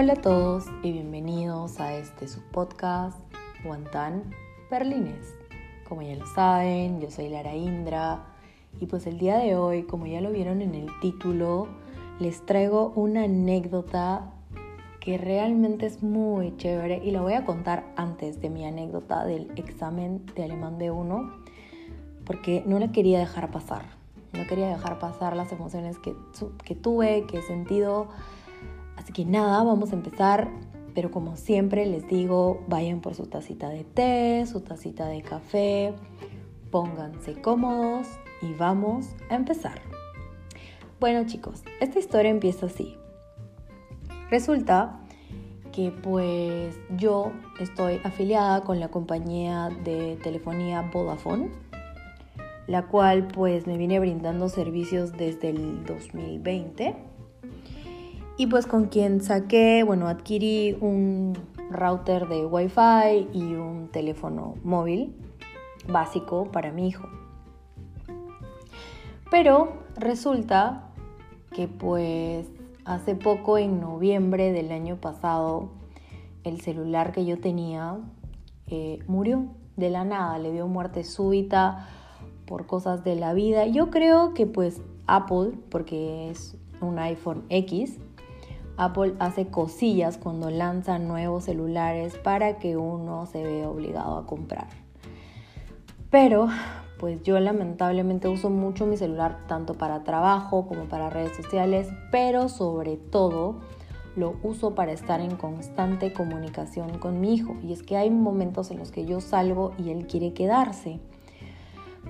Hola a todos y bienvenidos a este su podcast Guantán Berlines. Como ya lo saben, yo soy Lara Indra y pues el día de hoy, como ya lo vieron en el título, les traigo una anécdota que realmente es muy chévere y la voy a contar antes de mi anécdota del examen de alemán B1 porque no la quería dejar pasar. No quería dejar pasar las emociones que, que tuve, que he sentido. Así que nada, vamos a empezar. Pero como siempre les digo, vayan por su tacita de té, su tacita de café, pónganse cómodos y vamos a empezar. Bueno chicos, esta historia empieza así. Resulta que pues yo estoy afiliada con la compañía de telefonía Vodafone, la cual pues me viene brindando servicios desde el 2020 y pues con quien saqué, bueno, adquirí un router de Wi-Fi y un teléfono móvil básico para mi hijo. Pero resulta que pues Hace poco, en noviembre del año pasado, el celular que yo tenía eh, murió de la nada, le dio muerte súbita por cosas de la vida. Yo creo que pues Apple, porque es un iPhone X, Apple hace cosillas cuando lanza nuevos celulares para que uno se vea obligado a comprar. Pero pues yo lamentablemente uso mucho mi celular tanto para trabajo como para redes sociales, pero sobre todo lo uso para estar en constante comunicación con mi hijo. Y es que hay momentos en los que yo salgo y él quiere quedarse.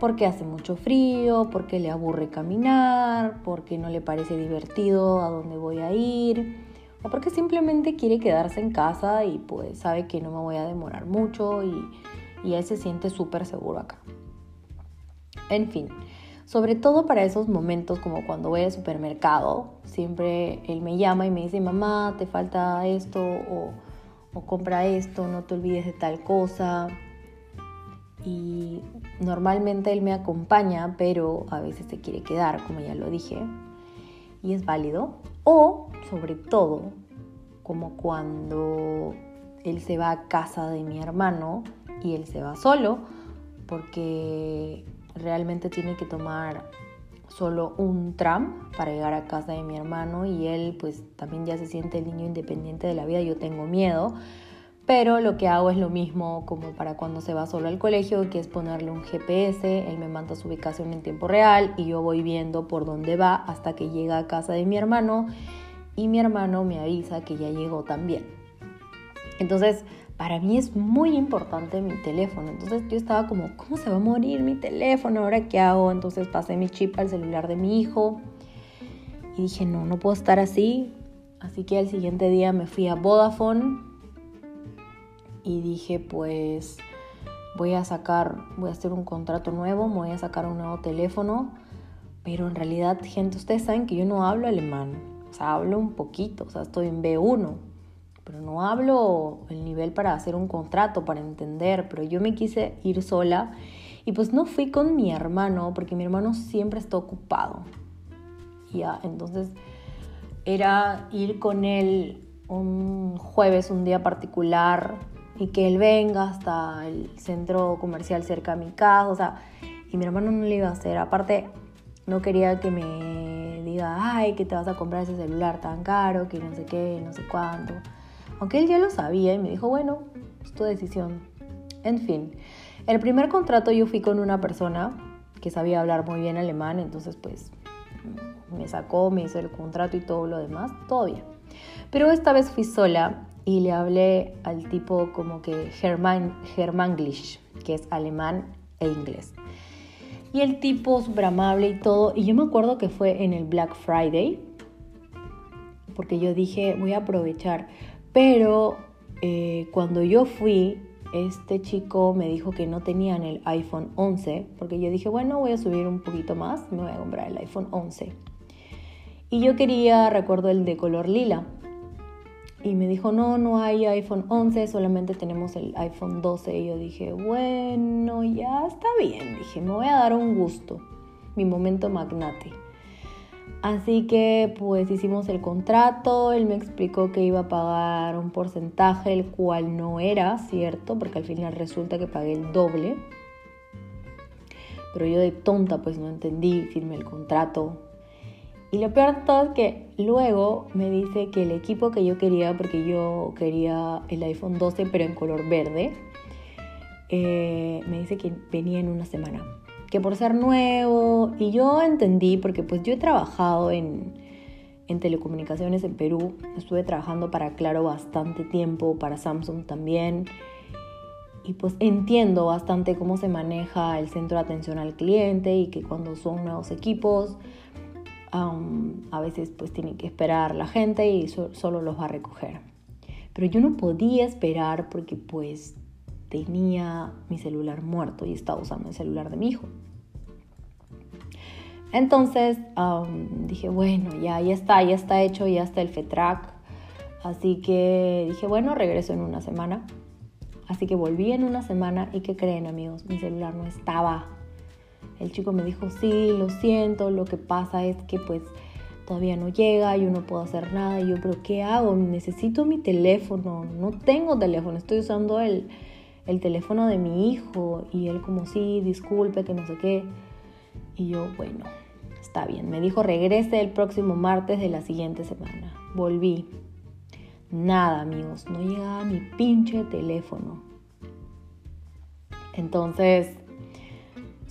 Porque hace mucho frío, porque le aburre caminar, porque no le parece divertido a dónde voy a ir, o porque simplemente quiere quedarse en casa y pues sabe que no me voy a demorar mucho y, y él se siente súper seguro acá. En fin, sobre todo para esos momentos como cuando voy al supermercado, siempre él me llama y me dice, mamá, te falta esto o, compra esto, no te olvides de tal cosa. Y normalmente él me acompaña, pero a veces se quiere quedar, como ya lo dije, y es válido. O, sobre todo, como cuando él se va a casa de mi hermano y él se va solo, porque realmente tiene que tomar solo un tram para llegar a casa de mi hermano y él pues también ya se siente el niño independiente de la vida, yo tengo miedo, pero lo que hago es lo mismo como para cuando se va solo al colegio, que es ponerle un GPS, él me manda su ubicación en tiempo real y yo voy viendo por dónde va hasta que llega a casa de mi hermano y mi hermano me avisa que ya llegó también. Entonces, para mí es muy importante mi teléfono. Entonces yo estaba como, ¿cómo se va a morir mi teléfono? ¿Ahora qué hago? Entonces pasé mi chip al celular de mi hijo y dije, no, no puedo estar así. Así que al siguiente día me fui a Vodafone y dije, pues voy a sacar, voy a hacer un contrato nuevo, me voy a sacar un nuevo teléfono. Pero en realidad, gente, ustedes saben que yo no hablo alemán. O sea, hablo un poquito, o sea, estoy en B1 pero no hablo el nivel para hacer un contrato, para entender, pero yo me quise ir sola y pues no fui con mi hermano porque mi hermano siempre está ocupado. Ya, entonces era ir con él un jueves, un día particular y que él venga hasta el centro comercial cerca de mi casa, o sea, y mi hermano no le iba a hacer, aparte no quería que me diga, ay, que te vas a comprar ese celular tan caro, que no sé qué, no sé cuánto. Aunque él ya lo sabía y me dijo, bueno, es tu decisión. En fin, el primer contrato yo fui con una persona que sabía hablar muy bien alemán, entonces pues me sacó, me hizo el contrato y todo lo demás, todo bien. Pero esta vez fui sola y le hablé al tipo como que German, Germanglish, que es alemán e inglés. Y el tipo súper amable y todo. Y yo me acuerdo que fue en el Black Friday, porque yo dije, voy a aprovechar. Pero eh, cuando yo fui, este chico me dijo que no tenían el iPhone 11, porque yo dije, bueno, voy a subir un poquito más, me voy a comprar el iPhone 11. Y yo quería, recuerdo, el de color lila. Y me dijo, no, no hay iPhone 11, solamente tenemos el iPhone 12. Y yo dije, bueno, ya está bien. Dije, me voy a dar un gusto, mi momento magnate. Así que pues hicimos el contrato, él me explicó que iba a pagar un porcentaje, el cual no era cierto, porque al final resulta que pagué el doble. Pero yo de tonta pues no entendí, firmé el contrato. Y lo peor de todo es que luego me dice que el equipo que yo quería, porque yo quería el iPhone 12 pero en color verde, eh, me dice que venía en una semana que por ser nuevo, y yo entendí, porque pues yo he trabajado en, en telecomunicaciones en Perú, estuve trabajando para Claro bastante tiempo, para Samsung también, y pues entiendo bastante cómo se maneja el centro de atención al cliente y que cuando son nuevos equipos, a veces pues tiene que esperar la gente y solo los va a recoger. Pero yo no podía esperar porque pues tenía mi celular muerto y estaba usando el celular de mi hijo. Entonces dije, bueno, ya, ya está, ya está hecho, ya está el FETRAC. Así que dije, bueno, regreso en una semana. Así que volví en una semana y ¿qué creen amigos? Mi celular no estaba. El chico me dijo, sí, lo siento, lo que pasa es que pues todavía no llega, yo no puedo hacer nada. Y yo, pero ¿qué hago? Necesito mi teléfono, no tengo teléfono, estoy usando el, el teléfono de mi hijo y él como sí, disculpe, que no sé qué. Y yo, bueno, está bien. Me dijo regrese el próximo martes de la siguiente semana. Volví. Nada, amigos, no llegaba mi pinche teléfono. Entonces,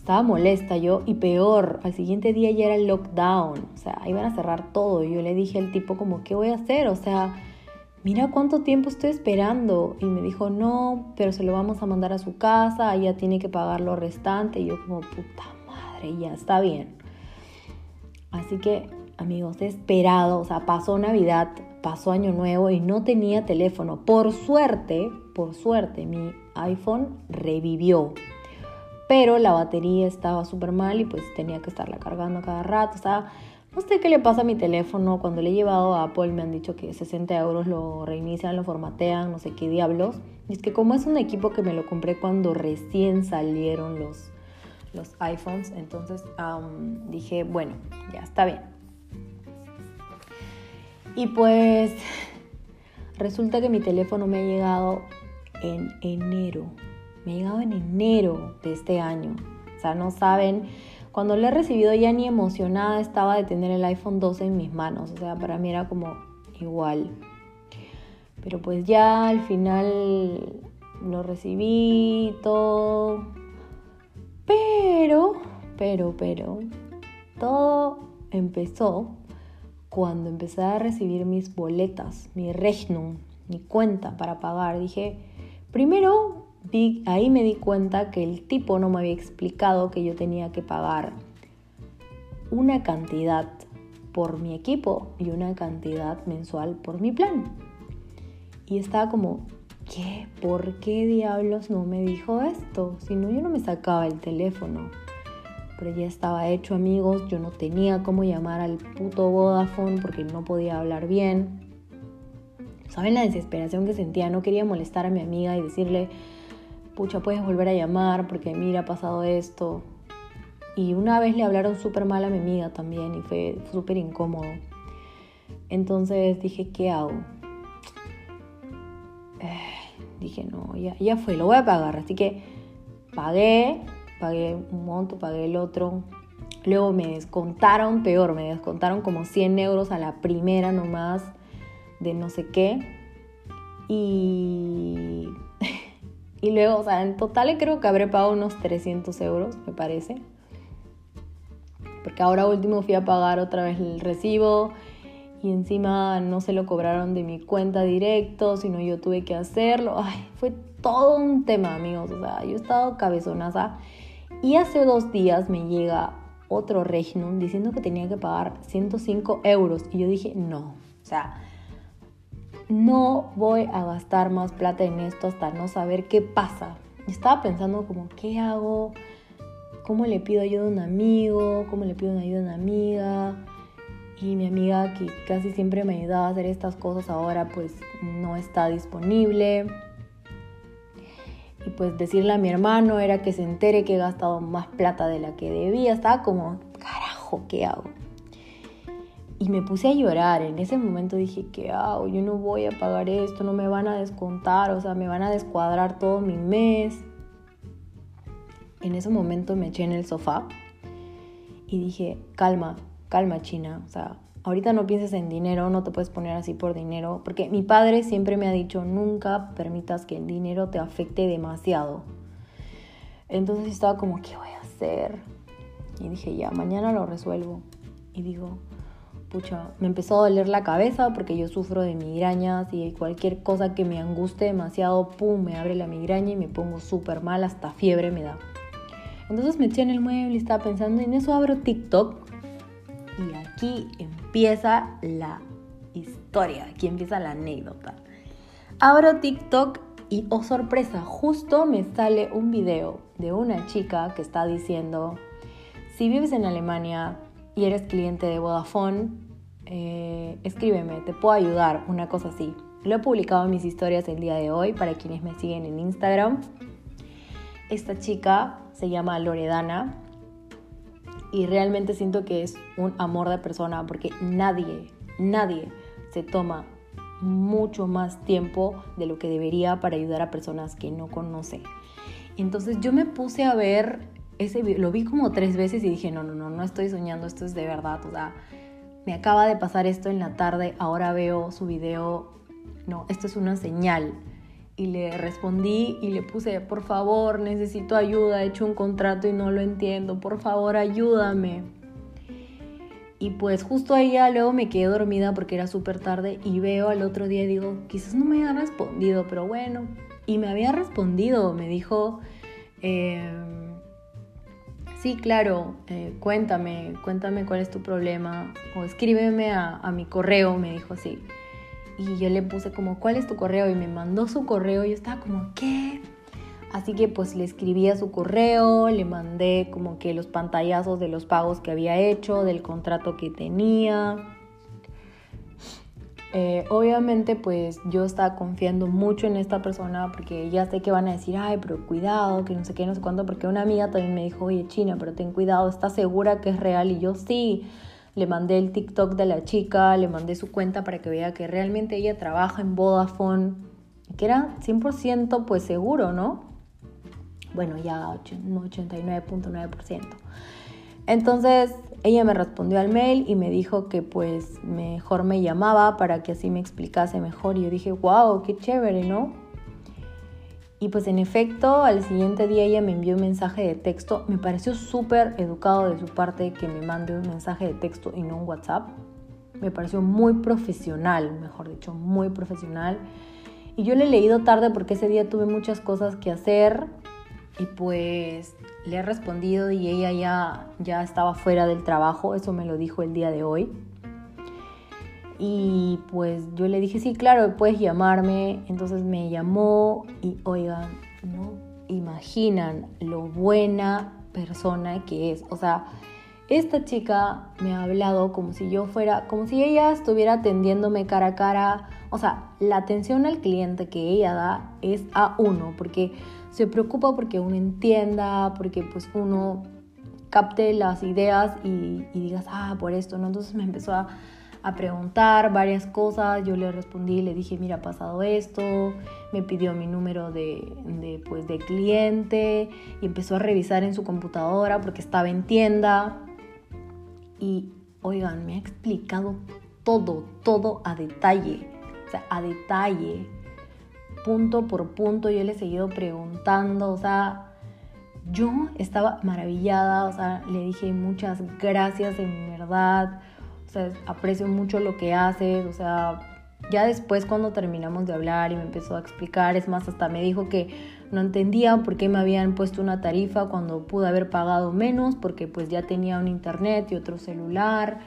estaba molesta yo y peor, al siguiente día ya era el lockdown, o sea, iban a cerrar todo. Y yo le dije al tipo como, ¿qué voy a hacer? O sea, mira cuánto tiempo estoy esperando. Y me dijo, no, pero se lo vamos a mandar a su casa, ella tiene que pagar lo restante. Y yo como, puta madre, ya está bien. Así que, amigos, he esperado, o sea, pasó Navidad, pasó Año Nuevo y no tenía teléfono. Por suerte, por suerte, mi iPhone revivió. Pero la batería estaba súper mal y pues tenía que estarla cargando cada rato. Sea, no sé qué le pasa a mi teléfono. Cuando le he llevado a Apple me han dicho que 60 euros lo reinician, lo formatean, no sé qué diablos. Y es que como es un equipo que me lo compré cuando recién salieron los, los iPhones, entonces dije, bueno, ya está bien. Y pues resulta que mi teléfono me ha llegado en enero. Me ha llegado en enero de este año. O sea, no saben cuando lo he recibido ya ni emocionada estaba de tener el iPhone 12 en mis manos, o sea, para mí era como igual. Pero pues ya al final lo recibí todo. Pero, pero, pero, todo empezó cuando empecé a recibir mis boletas, mi Rechnung, mi cuenta para pagar. Dije, primero ahí me di cuenta que el tipo no me había explicado que yo tenía que pagar una cantidad por mi equipo y una cantidad mensual por mi plan. Y estaba como, ¿qué? ¿Por qué diablos no me dijo esto? Si no, yo no me sacaba el teléfono. Pero ya estaba hecho, amigos. Yo no tenía cómo llamar al puto Vodafone porque no podía hablar bien. ¿Saben la desesperación que sentía? No quería molestar a mi amiga y decirle, pucha, puedes volver a llamar porque mira, ha pasado esto. Y una vez le hablaron súper mal a mi amiga también y fue súper incómodo. Entonces dije, ¿qué hago? Eh, dije, no, ya, ya fue, lo voy a pagar. Así que pagué, pagué un monto, pagué el otro. Luego me descontaron, peor, me descontaron como 100 euros a la primera nomás de no sé qué. Y y luego, o sea, en total creo que habré pagado unos 300 euros, me parece. Porque ahora último fui a pagar otra vez el recibo y encima no se lo cobraron de mi cuenta directo, sino yo tuve que hacerlo. Ay, fue todo un tema, amigos. O sea, yo he estado cabezonaza. Y hace dos días me llega otro Regnum diciendo que tenía que pagar 105 euros. Y yo dije, no. O sea, no voy a gastar más plata en esto hasta no saber qué pasa. Estaba pensando como, ¿qué hago? ¿Cómo le pido ayuda a un amigo? ¿Cómo le pido ayuda a una amiga? Y mi amiga que casi siempre me ayudaba a hacer estas cosas ahora pues no está disponible. Y pues decirle a mi hermano era que se entere que he gastado más plata de la que debía. Estaba como, carajo, ¿qué hago? Y me puse a llorar. En ese momento dije, ¿qué hago? Yo no voy a pagar esto, no me van a descontar, o sea, me van a descuadrar todo mi mes. En ese momento me eché en el sofá y dije, calma, calma China, o sea, ahorita no pienses en dinero, no te puedes poner así por dinero, porque mi padre siempre me ha dicho, nunca permitas que el dinero te afecte demasiado. Entonces estaba como, ¿qué voy a hacer? Y dije, ya, mañana lo resuelvo. Y digo, pucha, me empezó a doler la cabeza porque yo sufro de migrañas y cualquier cosa que me anguste demasiado, pum, me abre la migraña y me pongo súper mal, hasta fiebre me da. Entonces me eché en el mueble y estaba pensando, en eso abro TikTok y aquí empieza la historia, aquí empieza la anécdota. Abro TikTok y, oh sorpresa, justo me sale un video de una chica que está diciendo, si vives en Alemania, y eres cliente de Vodafone, eh, escríbeme, te puedo ayudar, una cosa así. Lo he publicado en mis historias el día de hoy para quienes me siguen en Instagram. Esta chica se llama Loredana y realmente siento que es un amor de persona porque nadie, nadie se toma mucho más tiempo de lo que debería para ayudar a personas que no conoce. Entonces yo me puse a ver ese lo vi como tres veces y dije, no, no, no, no estoy soñando, esto es de verdad, o sea, me acaba de pasar esto en la tarde, ahora veo su video, no, esto es una señal. Y le respondí y le puse, por favor, necesito ayuda, he hecho un contrato y no lo entiendo, por favor, ayúdame. Y pues justo ahí ya luego me quedé dormida porque era súper tarde y veo al otro día y digo, quizás no me haya respondido, pero bueno. Y me había respondido, me dijo, eh, sí, claro, eh, cuéntame, cuéntame cuál es tu problema, o escríbeme a, mi correo, me dijo así. Y yo le puse como, ¿cuál es tu correo? Y me mandó su correo y yo estaba como, ¿qué? Así que pues le escribí a su correo, le mandé como que los pantallazos de los pagos que había hecho, del contrato que tenía. Eh, obviamente pues yo estaba confiando mucho en esta persona porque ya sé que van a decir, ay, pero cuidado, que no sé qué, no sé cuánto, porque una amiga también me dijo, oye China, pero ten cuidado, ¿estás segura que es real? Y yo sí, le mandé el TikTok de la chica, le mandé su cuenta para que vea que realmente ella trabaja en Vodafone, que era 100% pues seguro, ¿no? Bueno, ya 89.9%. Entonces ella me respondió al mail y me dijo que pues mejor me llamaba para que así me explicase mejor. Y yo dije, wow, qué chévere, ¿no? Y pues en efecto, al siguiente día ella me envió un mensaje de texto. Me pareció súper educado de su parte que me mande un mensaje de texto y no un WhatsApp. Me pareció muy profesional, mejor dicho, muy profesional. Y yo le he leído tarde porque ese día tuve muchas cosas que hacer y pues le he respondido y ella ya, ya estaba fuera del trabajo, eso me lo dijo el día de hoy. Y pues yo le dije, sí, claro, puedes llamarme. Entonces me llamó y oigan, no imaginan lo buena persona que es. O sea, esta chica me ha hablado como si yo fuera, como si ella estuviera atendiéndome cara a cara. O sea, la atención al cliente que ella da es a uno, porque se preocupa porque uno entienda, porque pues uno capte las ideas y, digas, ah, por esto, ¿no? Entonces me empezó a, preguntar varias cosas, yo le respondí, le dije, mira, ha pasado esto, me pidió mi número de, de, pues, de cliente y empezó a revisar en su computadora porque estaba en tienda y, oigan, me ha explicado todo, todo a detalle, o sea, a detalle punto por punto, yo le he seguido preguntando, o sea, yo estaba maravillada, o sea, le dije muchas gracias en verdad, o sea, aprecio mucho lo que haces, o sea, ya después cuando terminamos de hablar y me empezó a explicar, es más, hasta me dijo que no entendía por qué me habían puesto una tarifa cuando pude haber pagado menos, porque pues ya tenía un internet y otro celular.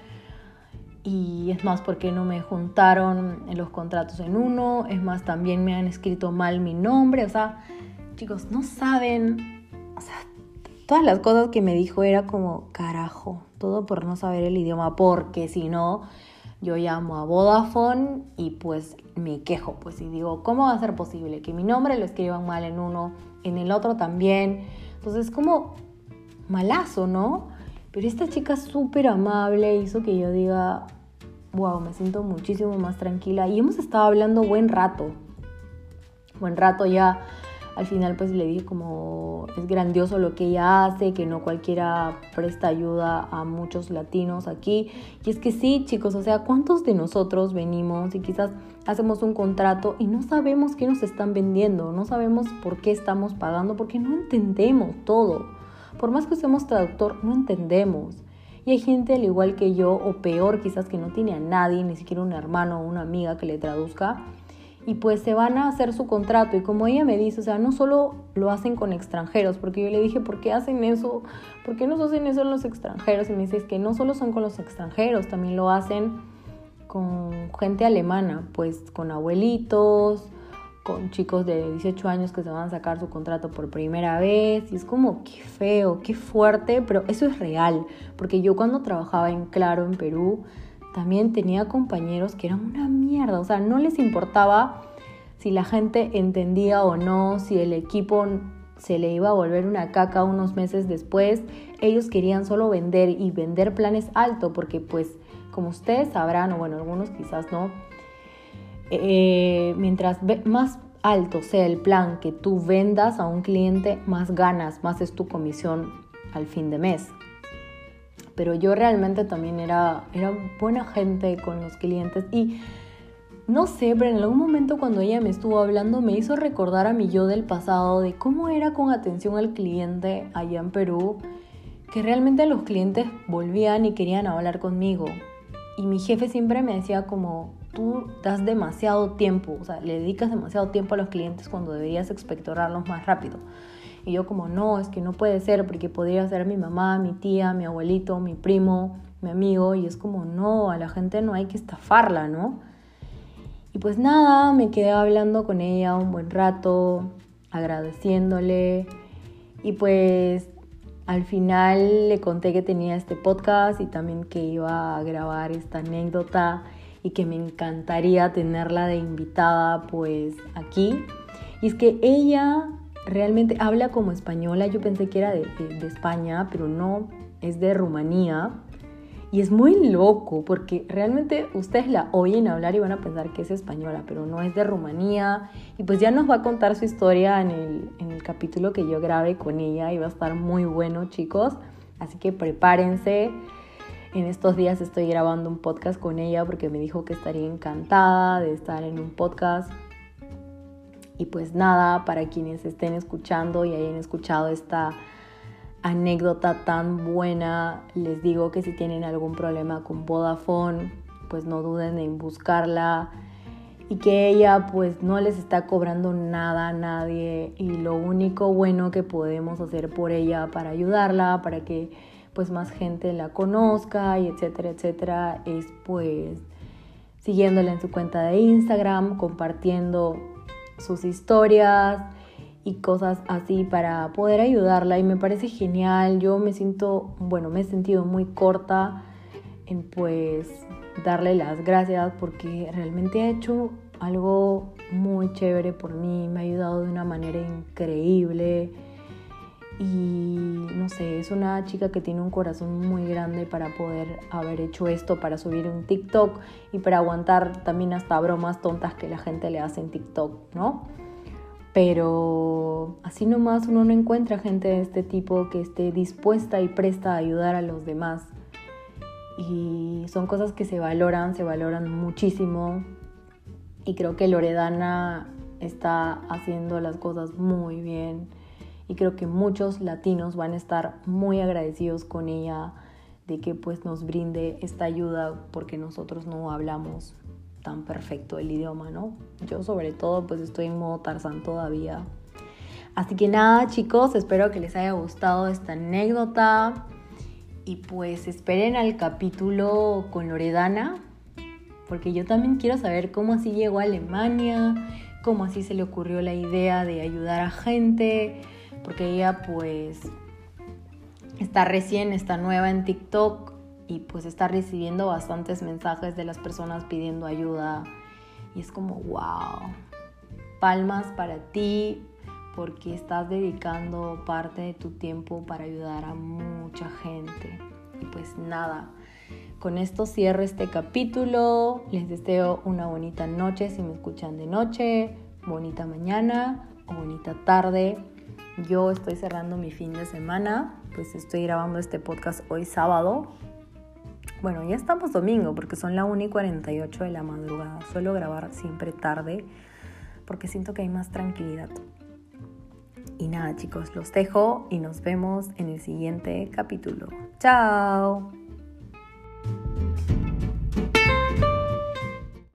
Y es más porque no me juntaron los contratos en uno, es más también me han escrito mal mi nombre, o sea, chicos, no saben, o sea, todas las cosas que me dijo era como carajo, todo por no saber el idioma, porque si no, yo llamo a Vodafone y pues me quejo, pues y digo, ¿cómo va a ser posible que mi nombre lo escriban mal en uno, en el otro también? Entonces es como malazo, ¿no? Pero esta chica súper amable hizo que yo diga, wow, me siento muchísimo más tranquila y hemos estado hablando buen rato, buen rato ya. Al final pues le dije como es grandioso lo que ella hace, que no cualquiera presta ayuda a muchos latinos aquí. Y es que sí, chicos, o sea, ¿cuántos de nosotros venimos y quizás hacemos un contrato y no sabemos qué nos están vendiendo, no sabemos por qué estamos pagando, porque no entendemos todo. Por más que usemos traductor, no entendemos. Y hay gente al igual que yo, o peor quizás que no tiene a nadie, ni siquiera un hermano o una amiga que le traduzca, y pues se van a hacer su contrato. Y como ella me dice, o sea, no solo lo hacen con extranjeros, porque yo le dije, ¿por qué hacen eso? ¿Por qué no hacen eso los extranjeros? Y me dice, es que no solo son con los extranjeros, también lo hacen con gente alemana, pues con abuelitos, con chicos de 18 años que se van a sacar su contrato por primera vez. Y es como, qué feo, qué fuerte, pero eso es real. Porque yo cuando trabajaba en Claro, en Perú, también tenía compañeros que eran una mierda. O sea, no les importaba si la gente entendía o no, si el equipo se le iba a volver una caca unos meses después. Ellos querían solo vender y vender planes alto porque pues como ustedes sabrán, o bueno, algunos quizás no, eh, mientras más alto sea el plan que tú vendas a un cliente, más ganas, más es tu comisión al fin de mes. Pero yo realmente también era, era buena gente con los clientes y no sé, pero en algún momento cuando ella me estuvo hablando me hizo recordar a mi yo del pasado de cómo era con atención al cliente allá en Perú, que realmente los clientes volvían y querían hablar conmigo. Y mi jefe siempre me decía como, tú das demasiado tiempo, o sea, le dedicas demasiado tiempo a los clientes cuando deberías expectorarlos más rápido. Y yo como, no, es que no puede ser porque podría ser mi mamá, mi tía, mi abuelito, mi primo, mi amigo. Y es como, no, a la gente no hay que estafarla, ¿no? Y pues nada, me quedé hablando con ella un buen rato, agradeciéndole. Y pues al final le conté que tenía este podcast y también que iba a grabar esta anécdota y que me encantaría tenerla de invitada pues aquí. Y es que ella realmente habla como española, yo pensé que era de, España, pero no, es de Rumanía. Y es muy loco porque realmente ustedes la oyen hablar y van a pensar que es española, pero no es de Rumanía. Y pues ya nos va a contar su historia en el, en el capítulo que yo grabé con ella y va a estar muy bueno chicos. Así que prepárense. En estos días estoy grabando un podcast con ella porque me dijo que estaría encantada de estar en un podcast. Y pues nada, para quienes estén escuchando y hayan escuchado esta anécdota tan buena, les digo que si tienen algún problema con Vodafone, pues no duden en buscarla. Y que ella pues no les está cobrando nada a nadie. Y lo único bueno que podemos hacer por ella para ayudarla, para que pues más gente la conozca y etcétera, etcétera, es pues siguiéndola en su cuenta de Instagram, compartiendo sus historias y cosas así para poder ayudarla y me parece genial. Yo me siento, bueno, me he sentido muy corta en pues darle las gracias porque realmente ha hecho algo muy chévere por mí, me ha ayudado de una manera increíble y no sé, es una chica que tiene un corazón muy grande para poder haber hecho esto, para subir un TikTok y para aguantar también hasta bromas tontas que la gente le hace en TikTok, ¿no? Pero así nomás uno no encuentra gente de este tipo que esté dispuesta y presta a ayudar a los demás. Y son cosas que se valoran, se valoran muchísimo. Y creo que Loredana está haciendo las cosas muy bien y creo que muchos latinos van a estar muy agradecidos con ella de que pues nos brinde esta ayuda porque nosotros no hablamos tan perfecto el idioma, ¿no? Yo sobre todo pues estoy en modo Tarzán todavía. Así que nada chicos, espero que les haya gustado esta anécdota y pues esperen al capítulo con Loredana porque yo también quiero saber cómo así llegó a Alemania, cómo así se le ocurrió la idea de ayudar a gente, porque ella pues está recién, está nueva en TikTok y pues está recibiendo bastantes mensajes de las personas pidiendo ayuda y es como wow, palmas para ti porque estás dedicando parte de tu tiempo para ayudar a mucha gente y pues nada. con esto cierro este capítulo. Les deseo una bonita noche si me escuchan de noche, bonita mañana o bonita tarde. Yo estoy cerrando mi fin de semana, pues estoy grabando este podcast hoy sábado. Bueno, ya estamos domingo porque son la 1 y 48 de la madrugada. Suelo grabar siempre tarde porque siento que hay más tranquilidad. Y nada chicos, los dejo y nos vemos en el siguiente capítulo. Chao.